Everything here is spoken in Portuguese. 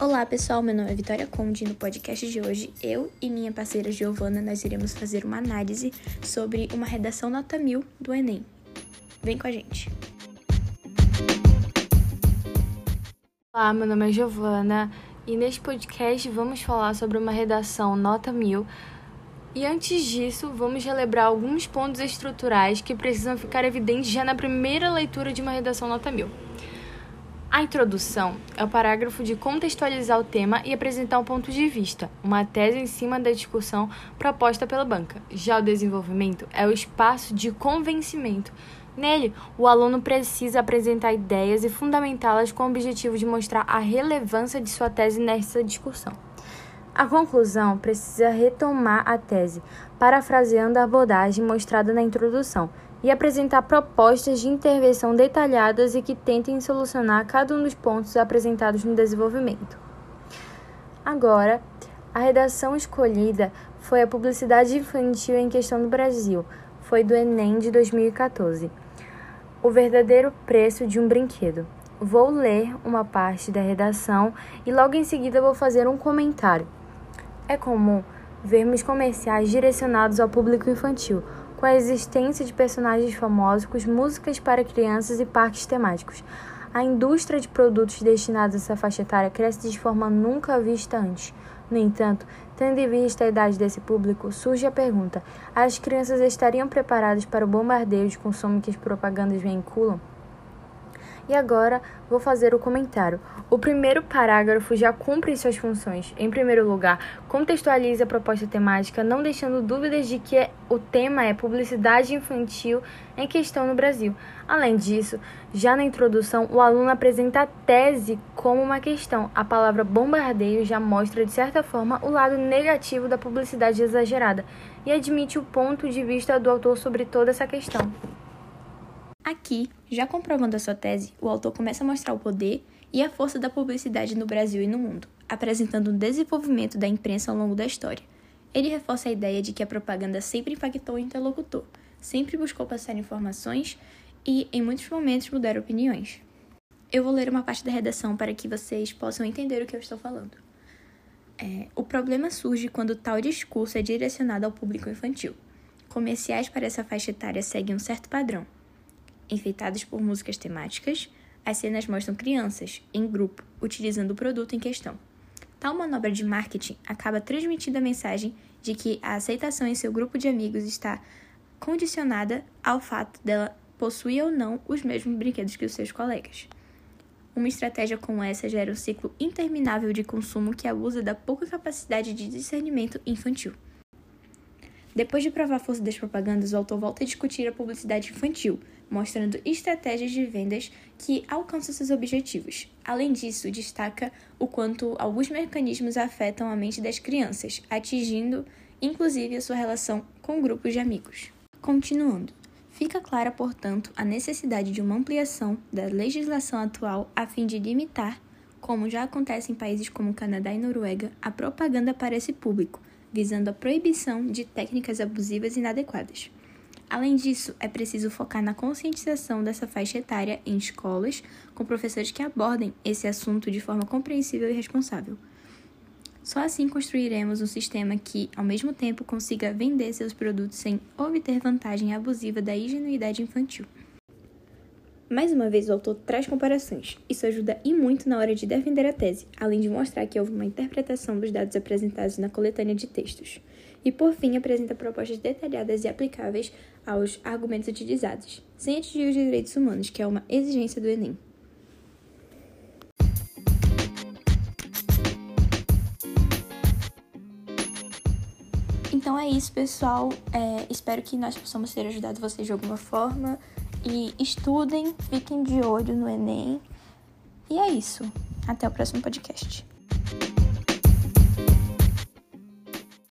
Olá pessoal, meu nome é Vitória Conde e no podcast de hoje eu e minha parceira Giovana nós iremos fazer uma análise sobre uma redação nota mil do Enem. Vem com a gente! Olá, meu nome é Giovana e neste podcast vamos falar sobre uma redação nota mil e antes disso, vamos relembrar alguns pontos estruturais que precisam ficar evidentes já na primeira leitura de uma redação nota mil. A introdução é o parágrafo de contextualizar o tema e apresentar um ponto de vista, uma tese em cima da discussão proposta pela banca. Já o desenvolvimento é o espaço de convencimento. Nele, o aluno precisa apresentar ideias e fundamentá-las com o objetivo de mostrar a relevância de sua tese nessa discussão. A conclusão precisa retomar a tese, parafraseando a abordagem mostrada na introdução e apresentar propostas de intervenção detalhadas e que tentem solucionar cada um dos pontos apresentados no desenvolvimento. Agora, a redação escolhida foi a publicidade infantil em questão no Brasil, foi do Enem de 2014. O verdadeiro preço de um brinquedo. Vou ler uma parte da redação e logo em seguida vou fazer um comentário. É comum vermos comerciais direcionados ao público infantil, com a existência de personagens famosos, músicas para crianças e parques temáticos. A indústria de produtos destinados a essa faixa etária cresce de forma nunca vista antes. No entanto, tendo em vista a idade desse público, surge a pergunta: as crianças estariam preparadas para o bombardeio de consumo que as propagandas vinculam? E agora vou fazer o comentário. O primeiro parágrafo já cumpre suas funções. Em primeiro lugar, contextualiza a proposta temática, não deixando dúvidas de que o tema é publicidade infantil em questão no Brasil. Além disso, já na introdução, o aluno apresenta a tese como uma questão. A palavra bombardeio já mostra, de certa forma, o lado negativo da publicidade exagerada e admite o ponto de vista do autor sobre toda essa questão. Aqui, já comprovando a sua tese, o autor começa a mostrar o poder e a força da publicidade no Brasil e no mundo, apresentando um desenvolvimento da imprensa ao longo da história. Ele reforça a ideia de que a propaganda sempre impactou o interlocutor, sempre buscou passar informações e, em muitos momentos, mudar opiniões. Eu vou ler uma parte da redação para que vocês possam entender o que eu estou falando. É, o problema surge quando tal discurso é direcionado ao público infantil. Comerciais para essa faixa etária seguem um certo padrão, enfeitados por músicas temáticas, as cenas mostram crianças, em grupo, utilizando o produto em questão. Tal manobra de marketing acaba transmitindo a mensagem de que a aceitação em seu grupo de amigos está condicionada ao fato dela possuir ou não os mesmos brinquedos que os seus colegas. Uma estratégia como essa gera um ciclo interminável de consumo que abusa da pouca capacidade de discernimento infantil. Depois de provar a força das propagandas, o autor volta a discutir a publicidade infantil, mostrando estratégias de vendas que alcançam seus objetivos. Além disso, destaca o quanto alguns mecanismos afetam a mente das crianças, atingindo inclusive a sua relação com grupos de amigos. Continuando. Fica clara, portanto, a necessidade de uma ampliação da legislação atual a fim de limitar, como já acontece em países como Canadá e Noruega, a propaganda para esse público, visando a proibição de técnicas abusivas e inadequadas. Além disso, é preciso focar na conscientização dessa faixa etária em escolas, com professores que abordem esse assunto de forma compreensível e responsável. Só assim construiremos um sistema que, ao mesmo tempo, consiga vender seus produtos sem obter vantagem abusiva da ingenuidade infantil. Mais uma vez, o autor traz comparações. Isso ajuda e muito na hora de defender a tese, além de mostrar que houve uma interpretação dos dados apresentados na coletânea de textos. E, por fim, apresenta propostas detalhadas e aplicáveis aos argumentos utilizados, sem atingir os direitos humanos, que é uma exigência do Enem. Então é isso, pessoal. É, espero que nós possamos ter ajudado vocês de alguma forma. E estudem, fiquem de olho no Enem. E é isso. Até o próximo podcast.